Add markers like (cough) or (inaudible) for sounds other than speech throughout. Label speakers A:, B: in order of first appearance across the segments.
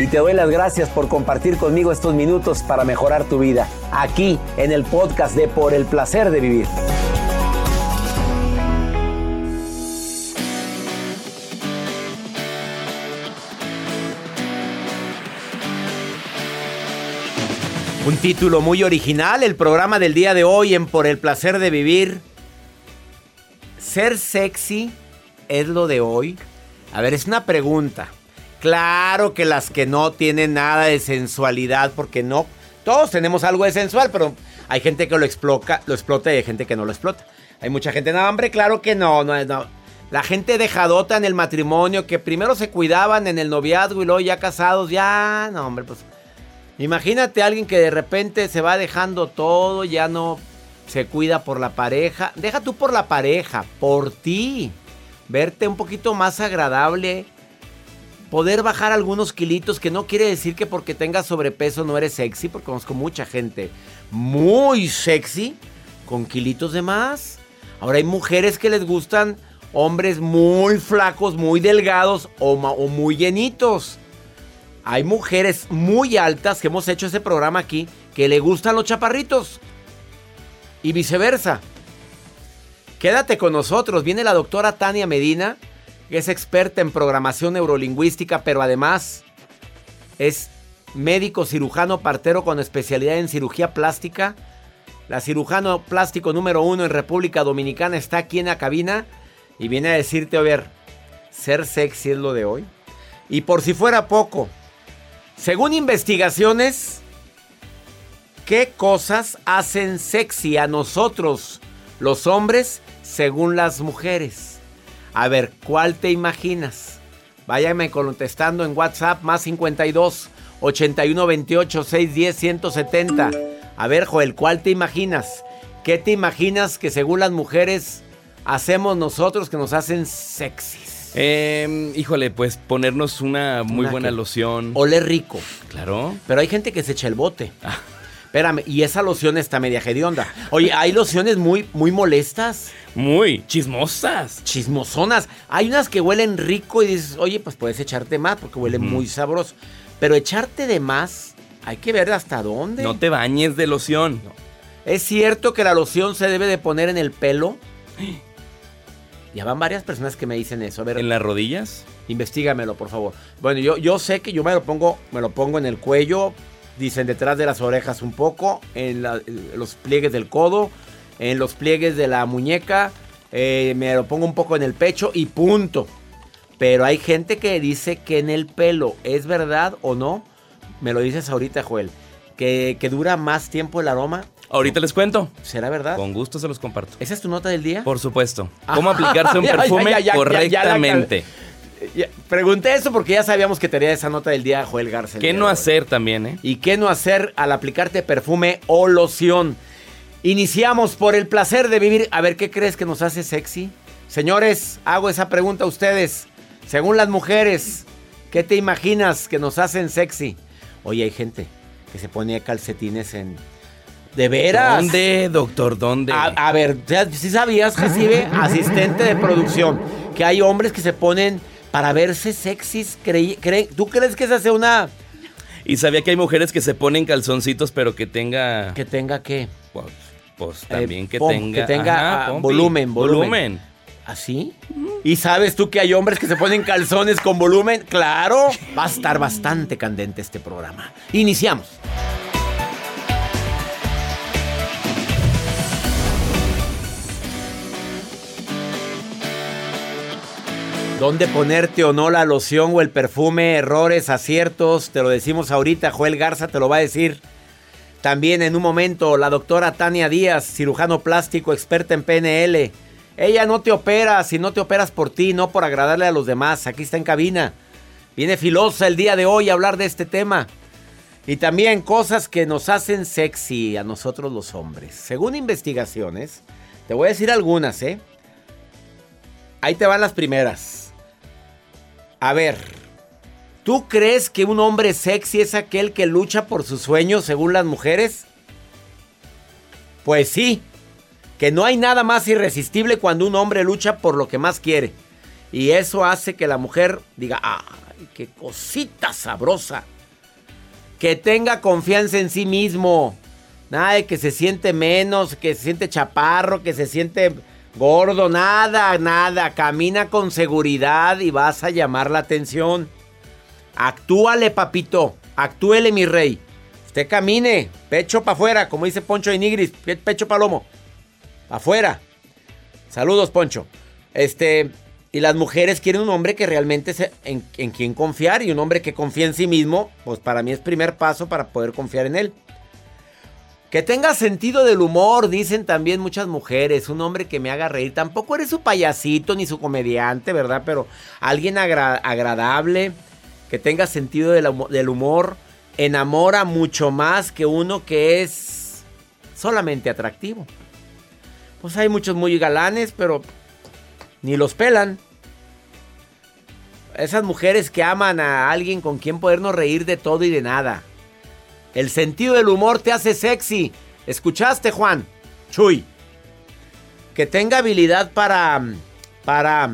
A: Y te doy las gracias por compartir conmigo estos minutos para mejorar tu vida, aquí en el podcast de Por el Placer de Vivir. Un título muy original, el programa del día de hoy en Por el Placer de Vivir. Ser sexy es lo de hoy. A ver, es una pregunta. Claro que las que no tienen nada de sensualidad, porque no, todos tenemos algo de sensual, pero hay gente que lo explota, lo explota y hay gente que no lo explota. Hay mucha gente, no, hombre, claro que no, no, no. La gente dejadota en el matrimonio, que primero se cuidaban en el noviazgo y luego ya casados, ya, no, hombre, pues. Imagínate a alguien que de repente se va dejando todo, ya no se cuida por la pareja. Deja tú por la pareja, por ti. Verte un poquito más agradable. Poder bajar algunos kilitos, que no quiere decir que porque tengas sobrepeso no eres sexy, porque conozco mucha gente muy sexy con kilitos de más. Ahora hay mujeres que les gustan hombres muy flacos, muy delgados o, o muy llenitos. Hay mujeres muy altas que hemos hecho ese programa aquí que le gustan los chaparritos. Y viceversa. Quédate con nosotros. Viene la doctora Tania Medina, es experta en programación neurolingüística, pero además es médico cirujano partero con especialidad en cirugía plástica. La cirujano plástico número uno en República Dominicana está aquí en la cabina y viene a decirte, a ver, ser sexy es lo de hoy. Y por si fuera poco, según investigaciones, ¿qué cosas hacen sexy a nosotros, los hombres, según las mujeres? A ver, ¿cuál te imaginas? Váyame contestando en WhatsApp más 52 81 28 610 170. A ver, Joel, ¿cuál te imaginas? ¿Qué te imaginas que según las mujeres hacemos nosotros que nos hacen sexys?
B: Eh, híjole, pues ponernos una muy
A: ¿Una
B: buena loción.
A: Ole rico.
B: Claro.
A: Pero hay gente que se echa el bote. Espérame, y esa loción está media hedionda. Oye, hay lociones muy, muy molestas,
B: Muy chismosas.
A: chismosonas. Hay unas que huelen rico y dices, oye, pues puedes echarte más porque huele muy sabroso. Pero echarte de más, hay que ver hasta dónde.
B: No te bañes de loción.
A: ¿Es cierto que la loción se debe de poner en el pelo? (gasps) Ya van varias personas que me dicen eso. A ver,
B: ¿En las rodillas?
A: Investígamelo, por favor. Bueno, yo, yo sé que yo me lo pongo, me lo pongo en el cuello, dicen detrás de las orejas un poco, en, la- en los pliegues del codo, en los pliegues de la muñeca, eh, me lo pongo un poco en el pecho y punto. Pero hay gente que dice que en el pelo, ¿es verdad o no? Me lo dices ahorita, Joel. Que, que dura más tiempo el aroma.
B: Ahorita les cuento.
A: ¿Será verdad?
B: Con gusto se los comparto.
A: ¿Esa es tu nota del día?
B: Por supuesto. ¿Cómo aplicarse un (laughs) perfume
A: ya, ya, ya,
B: correctamente?
A: Pregunté eso porque ya sabíamos que tenía esa nota del día Joel Garza.
B: ¿Qué no hacer también, eh?
A: ¿Y qué no hacer al aplicarte perfume o loción? Iniciamos por el placer de vivir. A ver, ¿qué crees que nos hace sexy? Señores, hago esa pregunta a ustedes. Según las mujeres, ¿qué te imaginas que nos hacen sexy? Oye, hay gente que se pone calcetines en... ¿De veras?
B: ¿Dónde, doctor? ¿Dónde?
A: A, a ver, si sabías, Jacibe, asistente de producción, que hay hombres que se ponen para verse sexys? ¿Tú crees que esa sea una...
B: Y sabía que hay mujeres que se ponen calzoncitos, pero que tenga.
A: que tenga qué?
B: Pues, pues, también que
A: pom-
B: tenga.
A: que tenga, ah,
B: pompi,
A: volumen, volumen. ¿Así? ¿Y sabes tú que hay hombres que se ponen calzones con volumen? Claro, va a estar bastante candente este programa. Iniciamos. ¿Dónde ponerte o no la loción o el perfume? Errores, aciertos, te lo decimos ahorita, Joel Garza te lo va a decir. También en un momento la doctora Tania Díaz, cirujano plástico, experta en PNL. Ella no te opera si no te operas por ti, no por agradarle a los demás. Aquí está en cabina. Viene filosa el día de hoy a hablar de este tema. Y también cosas que nos hacen sexy a nosotros los hombres. Según investigaciones, te voy a decir algunas, ¿eh? Ahí te van las primeras. A ver, ¿tú crees que un hombre sexy es aquel que lucha por sus sueños según las mujeres? Pues sí, que no hay nada más irresistible cuando un hombre lucha por lo que más quiere. Y eso hace que la mujer diga, ¡ay, qué cosita sabrosa! Que tenga confianza en sí mismo. Nada de que se siente menos, que se siente chaparro, que se siente gordo, nada, nada. Camina con seguridad y vas a llamar la atención. Actúale, papito. Actúele, mi rey. Usted camine, pecho para afuera, como dice Poncho de Nigris, pe- pecho palomo. Pa' afuera. Saludos, Poncho. Este, y las mujeres quieren un hombre que realmente se, en, en quien confiar y un hombre que confía en sí mismo, pues para mí es primer paso para poder confiar en él. Que tenga sentido del humor, dicen también muchas mujeres. Un hombre que me haga reír. Tampoco eres su payasito ni su comediante, ¿verdad? Pero alguien agra- agradable, que tenga sentido del humor, enamora mucho más que uno que es solamente atractivo. Pues hay muchos muy galanes, pero ni los pelan. Esas mujeres que aman a alguien con quien podernos reír de todo y de nada. El sentido del humor te hace sexy. ¿Escuchaste, Juan? Chuy. Que tenga habilidad para. Para.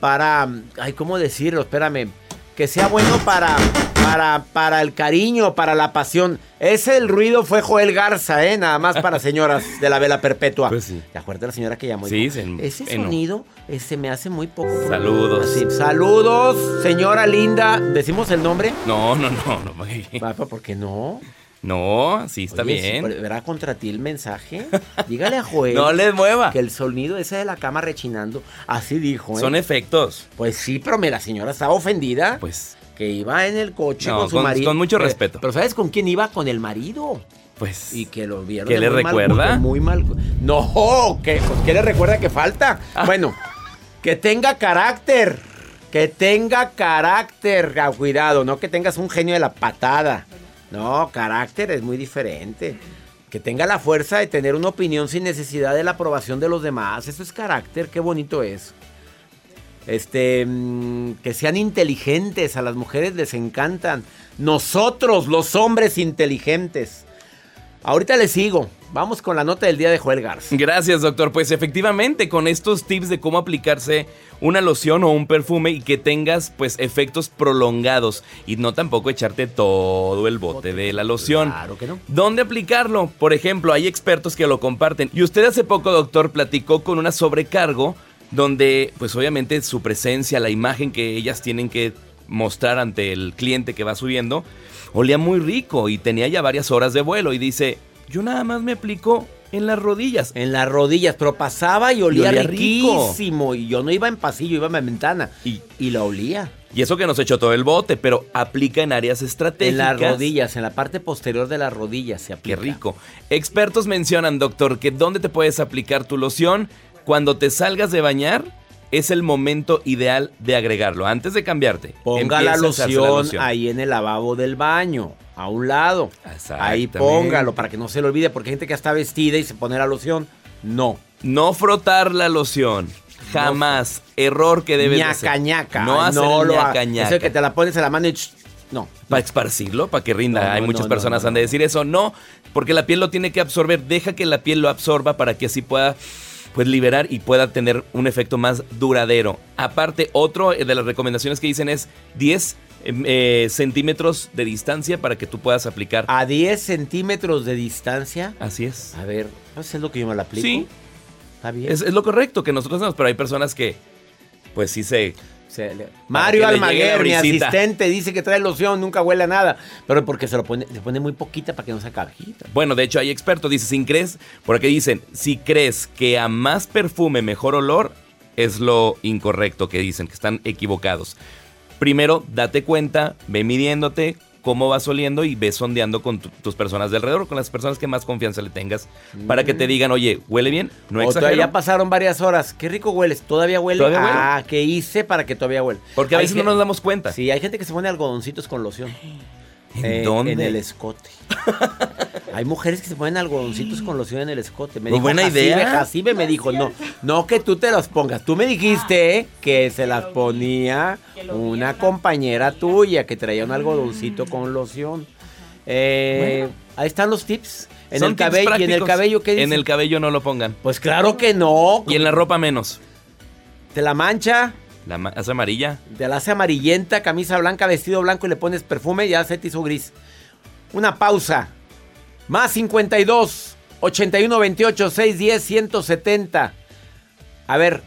A: Para. Ay, ¿cómo decirlo? Espérame. Que sea bueno para. Para, para el cariño, para la pasión. Ese el ruido fue Joel Garza, ¿eh? Nada más para señoras de la vela perpetua.
B: Pues sí.
A: ¿Te acuerdas de la señora que llamó?
B: Sí, se-
A: Ese sonido eh, se me hace muy poco.
B: Saludos.
A: Así, saludos, señora linda. ¿Decimos el nombre?
B: No, no, no. No,
A: Papá, ¿por qué no?
B: No sí está
A: Oye,
B: bien.
A: si ¿Verá contra ti el mensaje? Dígale a Joel (laughs)
B: No les mueva.
A: que el sonido ese de la cama rechinando, así dijo, ¿eh?
B: Son efectos.
A: Pues sí, pero mira, la señora estaba ofendida.
B: Pues,
A: que iba en el coche
B: No,
A: con su
B: con-
A: marido.
B: con mucho respeto.
A: Pero ¿sabes con quién iba? Con el marido.
B: pues.
A: Y que lo vieron.
B: ¿Qué le
A: muy
B: recuerda?
A: muy mal. No, ¿qué, pues, ¿qué le recuerda que falta?
B: Ah.
A: Bueno, que tenga carácter. Que tenga carácter. Ah, cuidado, no que tengas un genio de la patada. No, carácter es muy diferente. Que tenga la fuerza de tener una opinión sin necesidad de la aprobación de los demás. Eso es carácter, qué bonito es. Este, mm, que sean inteligentes, a las mujeres les encantan. Nosotros, los hombres inteligentes. Ahorita les sigo. Vamos con la nota del día de Joel Garza.
B: Gracias, doctor. Pues efectivamente, con estos tips de cómo aplicarse una loción o un perfume y que tengas pues efectos prolongados y no tampoco echarte todo el bote de la loción.
A: Claro que no.
B: ¿Dónde aplicarlo? Por ejemplo, hay expertos que lo comparten. Y usted hace poco, doctor, platicó con una sobrecargo donde pues obviamente su presencia, la imagen que ellas tienen que mostrar ante el cliente que va subiendo, olía muy rico y tenía ya varias horas de vuelo y dice, yo nada más me aplico en las rodillas.
A: En las rodillas, pero pasaba y olía,
B: olía rico.
A: riquísimo. Y yo no iba en pasillo, iba en la ventana.
B: Y-
A: Y, la olía.
B: Y eso que nos echó todo el bote, pero aplica en áreas estratégicas.
A: En las rodillas, en la parte posterior de las rodillas se
B: Qué
A: aplica.
B: rico. Expertos mencionan, doctor, que dónde te puedes aplicar tu loción cuando te salgas de bañar es el momento ideal de agregarlo. Antes de cambiarte,
A: Ponga la
B: empieza a hacerse
A: loción, ahí en el lavabo del baño, a un lado. Ahí póngalo para que no se le olvide, porque hay gente que está vestida y se pone la loción. No.
B: No frotar la loción. Jamás. Error que debes
A: ñaca,
B: hacer.
A: ñaca.
B: No hacer
A: no
B: el
A: lo
B: ñaca, ñaca.
A: Eso que te la pones en la mano y... No.
B: Para esparcirlo, para que rinda.
A: No,
B: Hay muchas personas han de decir eso. No, porque la piel lo tiene que absorber. Deja que la piel lo absorba para que así pueda pues liberar y pueda tener un efecto más duradero. Aparte, otro de las recomendaciones que dicen es 10 em, eh, centímetros de distancia para que tú puedas aplicar.
A: A 10 centímetros de distancia.
B: Así es.
A: A ver, ¿eso es lo que yo me la aplico?
B: Sí.
A: Está bien.
B: Es, es lo correcto que nosotros hacemos, pero hay personas que pues sí se...
A: Se le- Mario Almaguer, mi asistente, dice que trae loción, nunca huele a nada. Pero porque se lo pone, se pone muy poquita para que no se cajita.
B: Bueno, de hecho hay expertos, dice, si crees, por aquí dicen, si crees que a más perfume mejor olor, es lo incorrecto que dicen, que están equivocados. Primero, date cuenta, ve midiéndote cómo vas oliendo y ve sondeando con tu- tus personas de alrededor, con las personas que más confianza le tengas, para que te digan, oye, ¿huele bien? No
A: o
B: exagero.
A: ya pasaron varias horas. Qué rico hueles. ¿Todavía huele?
B: ¿Todavía huele?
A: Ah, ¿qué hice para que todavía huele?
B: Porque a
A: Hay
B: veces no nos damos cuenta.
A: Sí, hay gente que se pone algodoncitos con loción. (laughs)
B: ¿En
A: Eh,
B: dónde?
A: En el escote. (laughs) Hay mujeres que se ponen algodoncitos con loción en el escote. Me
B: Muy
A: dijo
B: buena
A: Jacibe,
B: idea.
A: Jacibe me dijo, no, no que tú te los pongas. Tú me dijiste que se las ponía una compañera tuya que traía un algodoncito con loción. Eh, Ahí están los tips. En
B: Son
A: el cabello, y en el cabello, ¿qué dice?
B: En el cabello no lo pongan.
A: Pues claro que no.
B: Y en la ropa menos.
A: Te la mancha,
B: La hace amarilla.
A: te la hace amarillenta, camisa blanca, vestido blanco y le pones perfume, ya se te hizo gris. Una pausa. Más 52 81 28 610 170. A ver,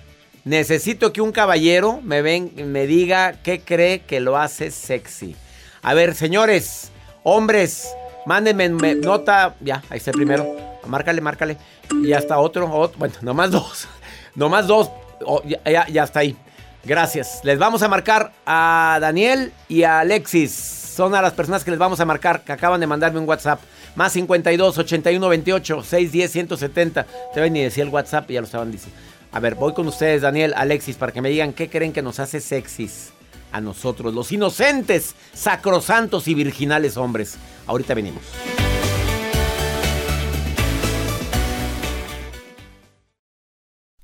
A: necesito que un caballero me ven, me diga qué cree que lo hace sexy. A ver, señores, hombres, mándenme me- nota. Ya, ahí está el primero. Márcale, márcale. Y ya está otro, ot- bueno, nomás dos. (laughs) Nomás dos. Oh, ya- ya está ahí. Gracias. Les vamos a marcar a Daniel y a Alexis. Son a las personas que les vamos a marcar, que acaban de mandarme un WhatsApp. Más 52 81 28 610 170. Te ven ni decía el WhatsApp y ya lo estaban diciendo. A ver, voy con ustedes, Daniel, Alexis, para que me digan qué creen que nos hace sexys a nosotros, los inocentes, sacrosantos y virginales hombres. Ahorita venimos.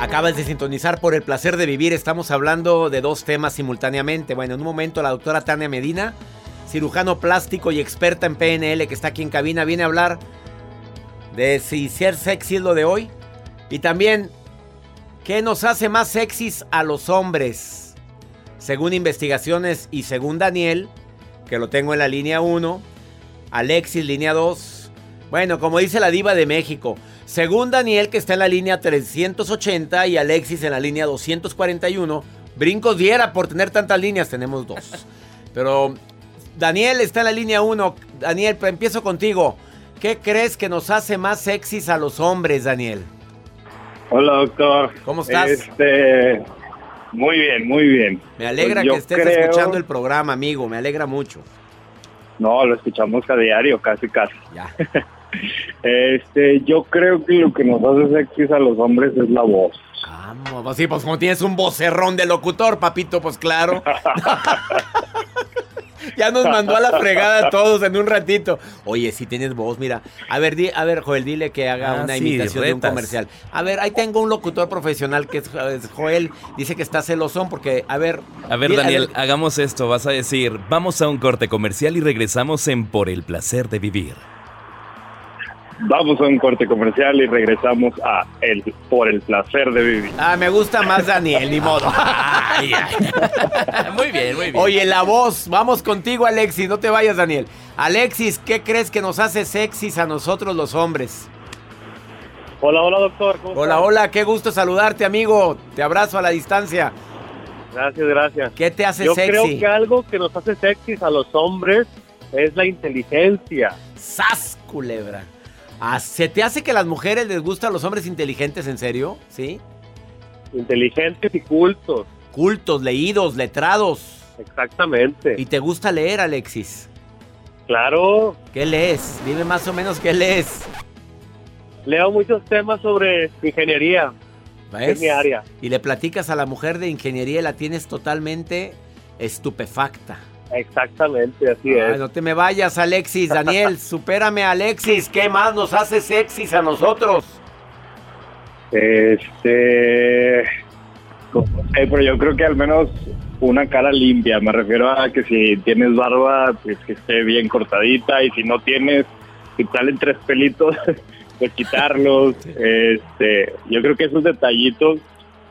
A: Acabas de sintonizar por el placer de vivir. Estamos hablando de dos temas simultáneamente. Bueno, en un momento la doctora Tania Medina, cirujano plástico y experta en PNL que está aquí en cabina, viene a hablar de si ser sexy es lo de hoy. Y también, ¿qué nos hace más sexys a los hombres? Según investigaciones y según Daniel, que lo tengo en la línea 1, Alexis, línea 2. Bueno, como dice la diva de México, según Daniel, que está en la línea 380 y Alexis en la línea 241, brincos diera por tener tantas líneas, tenemos dos. (laughs) Pero Daniel está en la línea 1. Daniel, empiezo contigo. ¿Qué crees que nos hace más sexys a los hombres, Daniel?
C: Hola, doctor.
A: ¿Cómo estás?
C: Este, muy bien, muy bien.
A: Me alegra
C: Pues
A: que estés
C: creo-
A: escuchando el programa, amigo. Me alegra mucho.
C: No, lo escuchamos a diario, casi, casi.
A: Ya. (laughs)
C: Este, yo creo que lo que nos hace sexys a los hombres es la voz.
A: Vamos, pues sí, pues como tienes un vocerrón de locutor, papito, pues claro. (laughs) Ya nos mandó a la fregada a todos en un ratito. Oye, si tienes voz, mira. A ver, di- a ver, Joel, dile que haga
B: Ah,
A: una
B: sí,
A: imitación de un comercial. A ver, ahí tengo un locutor profesional que es es Joel. Dice que está celosón porque, a ver.
B: A ver,
A: di-
B: Daniel, hagamos esto. Vas a decir, vamos a un corte comercial y regresamos en Por el placer de vivir.
C: Vamos a un corte comercial y regresamos a el por el placer de vivir.
A: Ah, me gusta más Daniel, ni modo. (laughs) (laughs)
B: muy bien, muy bien.
A: Oye, la voz. Vamos contigo, Alexis. No te vayas, Daniel. Alexis, ¿qué crees que nos hace sexys a nosotros los hombres?
D: Hola, hola doctor. ¿cómo
A: Hola, hola, qué gusto saludarte, amigo. Te abrazo a la distancia.
D: Gracias, gracias.
A: ¿Qué te hace
D: Yo
A: sexy?
D: creo que algo que nos hace sexys a los hombres es la inteligencia.
A: ¡Sas, culebra! Ah, ¿Se te hace que a las mujeres les gustan los hombres inteligentes, en serio? ¿Sí?
D: Inteligentes y cultos.
A: Cultos, leídos, letrados.
D: Exactamente.
A: ¿Y te gusta leer, Alexis?
D: Claro,
A: ¿Qué lees? Dime más o menos qué lees.
D: leo muchos temas sobre ingeniería.
A: ¿Ves?
D: Es mi área.
A: Y le platicas a la mujer de ingeniería y la tienes totalmente estupefacta.
D: Exactamente, así
A: Ay,
D: es.
A: no te me vayas, Alexis. Daniel, (laughs) supérame, Alexis. ¿Qué más nos hace sexys a nosotros?
C: Este, no sé, pero yo creo que al menos una cara limpia. Me refiero a que si tienes barba, pues que esté bien cortadita y si no tienes, si salen tres pelitos, (laughs) pues quitarlos. Este, yo creo que esos detallitos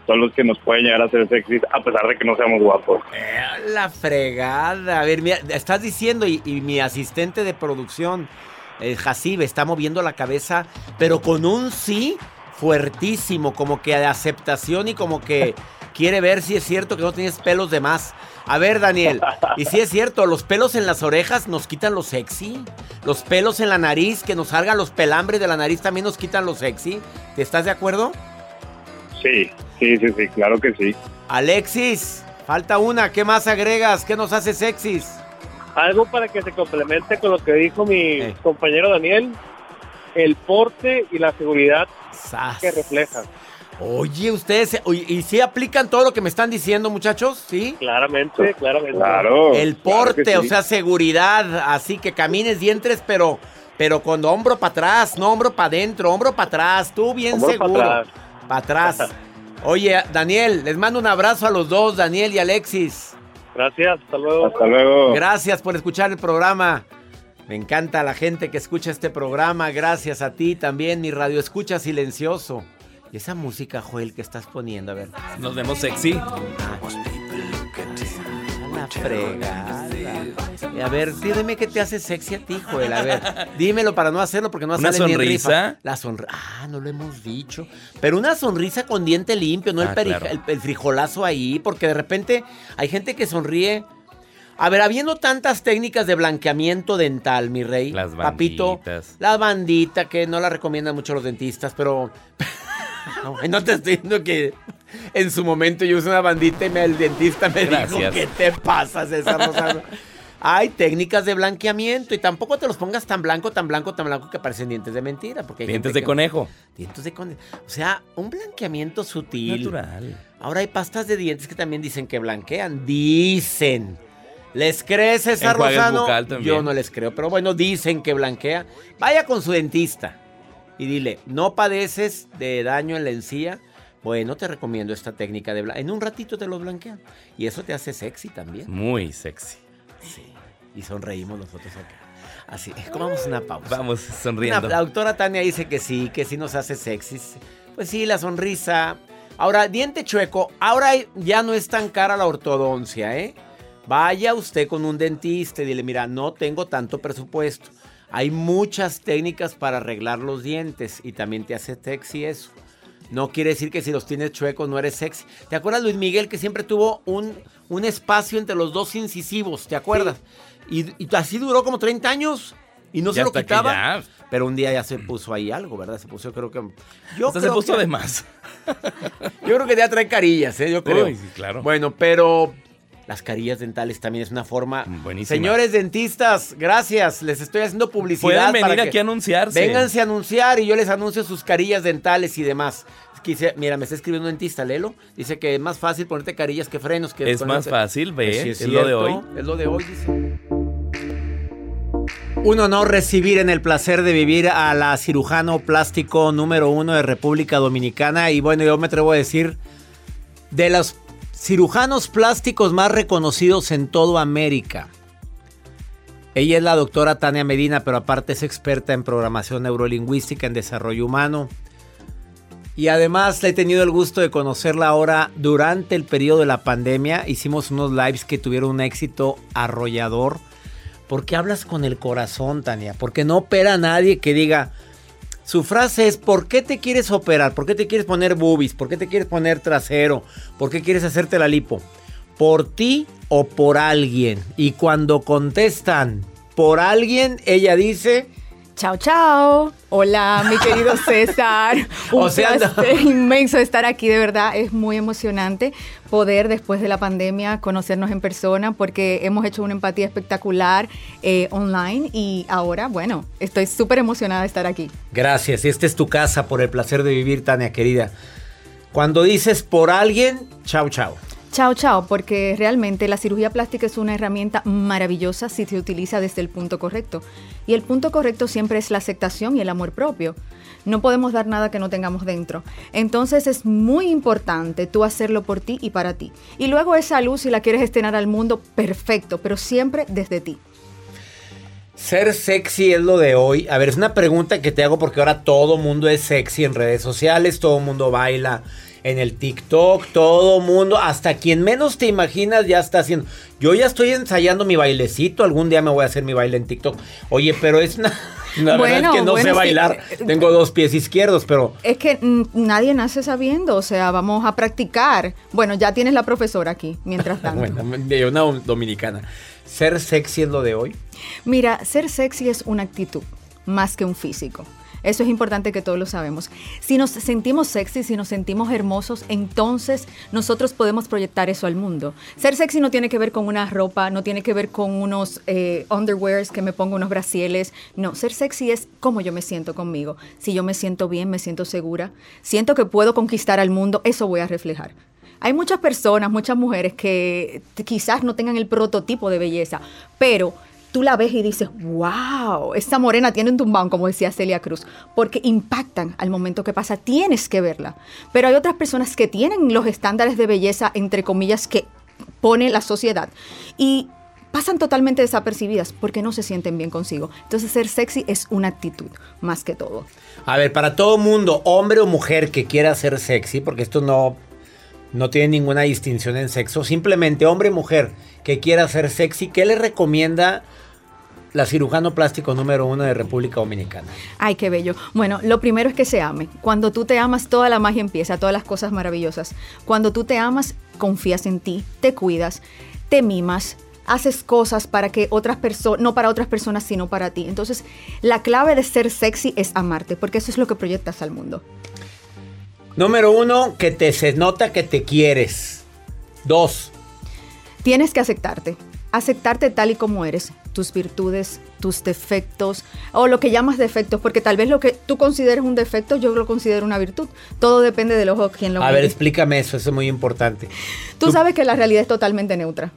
C: son los que nos pueden llegar a hacer sexys a pesar de que no seamos guapos.
A: La fregada. A ver, mira, estás diciendo y, y mi asistente de producción, Hasib, está moviendo la cabeza, pero con un sí fuertísimo, como que de aceptación y como que (laughs) quiere ver si es cierto que no tienes pelos de más. A ver, Daniel, y si es cierto, los pelos en las orejas nos quitan lo sexy. Los pelos en la nariz, que nos salgan los pelambres de la nariz también nos quitan lo sexy. ¿Te estás de acuerdo?
C: Sí, sí, sí, sí, claro que sí.
A: Alexis, falta una. ¿Qué más agregas? ¿Qué nos hace sexys?
D: Algo para que se complemente con lo que dijo mi
A: Eh.
D: compañero Daniel, el porte y la seguridad
A: Sas.
D: que refleja.
A: Oye, ustedes, oye, ¿y si aplican todo lo que me están diciendo, muchachos? ¿Sí?
D: Claramente, claramente.
C: Claro.
A: El porte,
C: sí.
A: o sea, seguridad, así que camines y entres, pero, pero con hombro para atrás, no hombro para adentro, hombro para atrás, tú bien
D: Hombro
A: seguro.
D: Atrás.
A: Para atrás. Oye, Daniel, les mando un abrazo a los dos, Daniel y Alexis.
D: Gracias, hasta luego.
C: Hasta luego.
A: Gracias por escuchar el programa. Me encanta la gente que escucha este programa. Gracias a ti también, mi radio escucha silencioso. Y esa música, Joel, que estás poniendo, a ver.
B: Nos vemos sexy.
A: A la fregada. A ver, dime qué te hace sexy a ti, Joel. A ver, dímelo para no hacerlo porque no
B: ¿Una
A: sale ni en rifa.
B: sonrisa?
A: La sonrisa. Ah, no lo hemos dicho. Pero una sonrisa con diente limpio, no el,
B: Ah, claro.
A: el- el frijolazo ahí, porque de repente hay gente que sonríe. A ver, habiendo tantas técnicas de blanqueamiento dental, mi rey,
B: Las
A: papito,
B: banditas.
A: la bandita que no la recomiendan mucho los dentistas, pero (laughs) no, no te estoy diciendo que en su momento yo usé una bandita y me- el dentista me
B: Gracias.
A: dijo, ¿qué te pasa, César Lozano?" (laughs) Hay técnicas de blanqueamiento y tampoco te los pongas tan blanco, tan blanco, tan blanco que parecen dientes de mentira. Porque hay
B: Dientes de
A: que-
B: conejo.
A: Dientes de conejo. O sea, un blanqueamiento sutil.
B: Natural.
A: Ahora hay pastas de dientes que también dicen que blanquean. Dicen. ¿Les crees, César
B: Enjuagues también.
A: Yo no les creo, pero bueno, dicen que blanquea. Vaya con su dentista y dile, ¿no padeces de daño en la encía? Bueno, te recomiendo esta técnica de blanquear. En un ratito te los blanquean. Y eso te hace sexy también.
B: Muy sexy.
A: Sí. Y sonreímos nosotros acá. Así, comamos una pausa.
B: Vamos
A: Una-
B: sonriendo.
A: la doctora Tania dice que sí, que sí nos hace sexys. Pues sí, la sonrisa. Ahora, diente chueco. Ahora ya no es tan cara la ortodoncia, ¿eh? Vaya usted con un dentista y dile, mira, no tengo tanto presupuesto. Hay muchas técnicas para arreglar los dientes y también te hace sexy eso. No quiere decir que si los tienes chuecos no eres sexy. ¿Te acuerdas Luis Miguel que siempre tuvo un, un espacio entre los dos incisivos? ¿Te acuerdas? Y, y así duró como 30 años y no se lo quitaba. Pero un día ya se puso ahí algo, ¿verdad? Se puso, creo que. Yo
B: Hasta se puso
A: que-
B: de más. (laughs)
A: Yo creo que ya trae carillas, ¿eh? Yo creo.
B: Uy, sí, claro.
A: Bueno, pero las carillas dentales también es una forma.
B: Buenísima.
A: Señores dentistas, gracias. Les estoy haciendo publicidad.
B: Pueden venir
A: para
B: aquí
A: que-
B: a anunciarse.
A: Vénganse a anunciar y yo les anuncio sus carillas dentales y demás. quise, mira, me está escribiendo un dentista, Lelo. Dice que es más fácil ponerte carillas que frenos. Que
B: es más fácil, ve,
A: Pues sí,
B: es, lo de hoy.
A: Es lo de hoy, dice. Un honor recibir en el placer de vivir a la cirujano plástico número uno de República Dominicana. Y bueno, yo me atrevo a decir, de los cirujanos plásticos más reconocidos en toda América. Ella es la doctora Tania Medina, pero aparte es experta en programación neurolingüística, en desarrollo humano. Y además le he tenido el gusto de conocerla ahora durante el periodo de la pandemia. Hicimos unos lives que tuvieron un éxito arrollador. Porque hablas con el corazón, Tania. Porque no opera a nadie que diga. Su frase es: ¿Por qué te quieres operar? ¿Por qué te quieres poner boobies? ¿Por qué te quieres poner trasero? ¿Por qué quieres hacerte la lipo? ¿Por ti o por alguien? Y cuando contestan por alguien, ella dice.
E: Chao, chao. Hola, mi querido (laughs) César. Un
A: O sea, no.
E: placer inmenso estar aquí, de verdad. Es muy emocionante poder, después de la pandemia, conocernos en persona porque hemos hecho una empatía espectacular eh, online y ahora, bueno, estoy súper emocionada de estar aquí.
A: Gracias, esta es tu casa por el placer de vivir, Tania querida. Cuando dices por alguien, chao, chao.
E: Chao, chao, porque realmente la cirugía plástica es una herramienta maravillosa si se utiliza desde el punto correcto. Y el punto correcto siempre es la aceptación y el amor propio. No podemos dar nada que no tengamos dentro. Entonces es muy importante tú hacerlo por ti y para ti. Y luego esa luz, si la quieres estrenar al mundo, perfecto, pero siempre desde ti.
A: Ser sexy es lo de hoy. A ver, es una pregunta que te hago porque ahora todo mundo es sexy en redes sociales, todo mundo baila en el TikTok, todo mundo, hasta quien menos te imaginas ya está haciendo. Yo ya estoy ensayando mi bailecito, algún día me voy a hacer mi baile en TikTok. Oye, pero es una... (laughs) La verdad es que no
E: bueno,
A: sé bailar, tengo dos pies izquierdos, pero...
E: Es que nadie nace sabiendo, o sea, vamos a practicar. Bueno, ya tienes la profesora aquí, mientras (laughs) tanto.
A: Bueno, de una dominicana. Ser sexy es lo de hoy.
E: Mira, ser sexy es una actitud más que un físico. Eso es importante que todos lo sabemos. Si nos sentimos sexy, si nos sentimos hermosos, entonces nosotros podemos proyectar eso al mundo. Ser sexy no tiene que ver con una ropa, no tiene que ver con unos eh, underwears que me pongo unos brasieles. No, ser sexy es cómo yo me siento conmigo. Si yo me siento bien, me siento segura, siento que puedo conquistar al mundo, eso voy a reflejar. Hay muchas personas, muchas mujeres que quizás no tengan el prototipo de belleza, pero tú la ves y dices, wow, esta morena tiene un tumbán, como decía Celia Cruz, porque impactan al momento que pasa, tienes que verla. Pero hay otras personas que tienen los estándares de belleza, entre comillas, que pone la sociedad y pasan totalmente desapercibidas porque no se sienten bien consigo. Entonces ser sexy es una actitud, más que todo.
A: A ver, para todo mundo, hombre o mujer que quiera ser sexy, porque esto no, no tiene ninguna distinción en sexo, simplemente hombre o mujer que quiera ser sexy, ¿qué le recomienda la cirujano plástico número uno de República Dominicana?
E: Ay, qué bello. Bueno, lo primero es que se ame. Cuando tú te amas, toda la magia empieza, todas las cosas maravillosas. Cuando tú te amas, confías en ti, te cuidas, te mimas, haces cosas para que otras personas, no para otras personas, sino para ti. Entonces, la clave de ser sexy es amarte, porque eso es lo que proyectas al mundo.
A: Número uno, que te se nota que te quieres. Dos,
E: Tienes que aceptarte. Aceptarte tal y como eres, tus virtudes, tus defectos, o lo que llamas defectos, porque tal vez lo que tú consideres un defecto, yo lo considero una virtud. Todo depende del ojo quien lo
A: a ver, explícame eso, eso es muy importante.
E: Tú sabes que la realidad es totalmente neutra.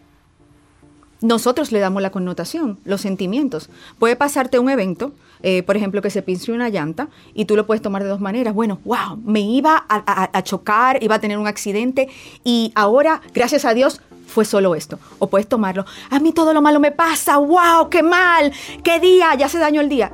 E: Nosotros le damos la connotación, los sentimientos. Puede pasarte un evento, eh, por ejemplo, que se pinche una llanta y tú lo puedes tomar de dos maneras. Bueno, wow, me iba a- a chocar, iba a tener un accidente y ahora, gracias a Dios, fue solo esto. O puedes tomarlo, a mí todo lo malo me pasa, wow, qué mal, qué día, ya se dañó el día.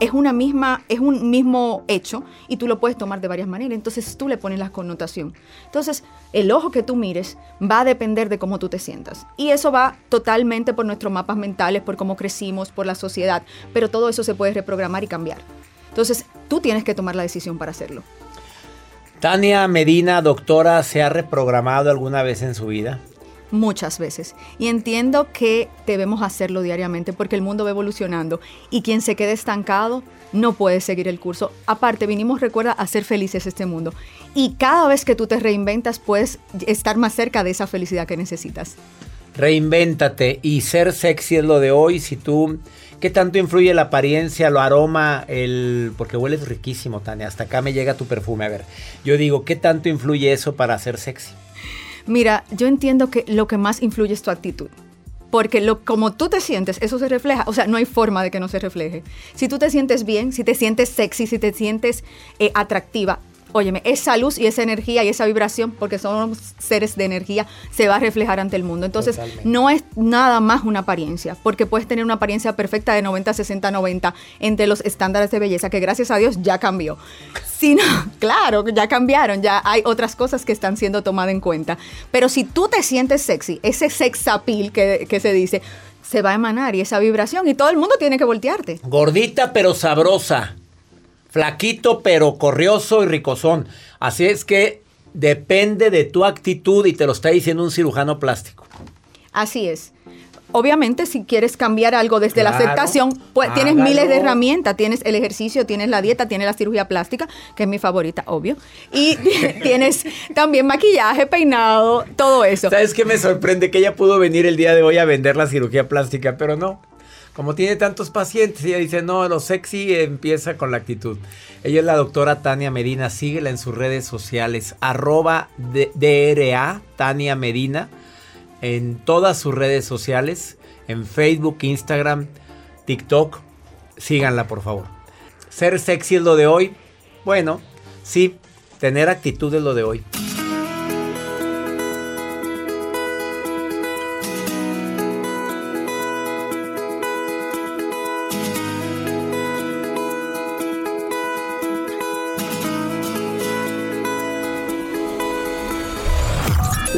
E: Es, una misma, es un mismo hecho y tú lo puedes tomar de varias maneras. Entonces tú le pones la connotación. Entonces, el ojo que tú mires va a depender de cómo tú te sientas. Y eso va totalmente por nuestros mapas mentales, por cómo crecimos, por la sociedad. Pero todo eso se puede reprogramar y cambiar. Entonces, tú tienes que tomar la decisión para hacerlo.
A: Tania Medina, doctora, ¿se ha reprogramado alguna vez en su vida?
E: Muchas veces. Y entiendo que debemos hacerlo diariamente porque el mundo va evolucionando y quien se quede estancado no puede seguir el curso. Aparte, vinimos, recuerda, a ser felices este mundo. Y cada vez que tú te reinventas, puedes estar más cerca de esa felicidad que necesitas.
A: Reinvéntate y ser sexy es lo de hoy. Si tú ¿Qué tanto influye la apariencia, lo aroma, el porque hueles riquísimo, Tania? Hasta acá me llega tu perfume. A ver, yo digo, ¿qué tanto influye eso para ser sexy?
E: Mira, yo entiendo que lo que más influye es tu actitud. Porque lo, como tú te sientes, eso se refleja. O sea, no hay forma de que no se refleje. Si tú te sientes bien, si te sientes sexy, si te sientes eh, atractiva, óyeme, esa luz y esa energía y esa vibración, porque somos seres de energía, se va a reflejar ante el mundo. Entonces,
A: Totalmente.
E: no es nada más una apariencia, porque puedes tener una apariencia perfecta de 90, 60, 90 entre los estándares de belleza, que gracias a Dios ya cambió. Sino, (laughs) claro, ya cambiaron, ya hay otras cosas que están siendo tomadas en cuenta. Pero si tú te sientes sexy, ese sex appeal que, que se dice, se va a emanar y esa vibración y todo el mundo tiene que voltearte.
A: Gordita pero sabrosa. Flaquito pero corrioso y ricosón. Así es que depende de tu actitud y te lo está diciendo un cirujano plástico.
E: Así es. Obviamente, si quieres cambiar algo desde la aceptación, pues tienes miles de herramientas. Tienes el ejercicio, tienes la dieta, tienes la cirugía plástica, que es mi favorita, obvio. Y (laughs) tienes también maquillaje, peinado, todo eso.
A: ¿Sabes qué me sorprende? Que ella pudo venir el día de hoy a vender la cirugía plástica, pero no. Como tiene tantos pacientes, ella dice, no, lo sexy empieza con la actitud. Ella es la doctora Tania Medina, síguela en sus redes sociales, arroba DRA, Tania Medina, en todas sus redes sociales, en Facebook, Instagram, TikTok, síganla por favor. Ser sexy es lo de hoy, bueno, sí, tener actitud es lo de hoy.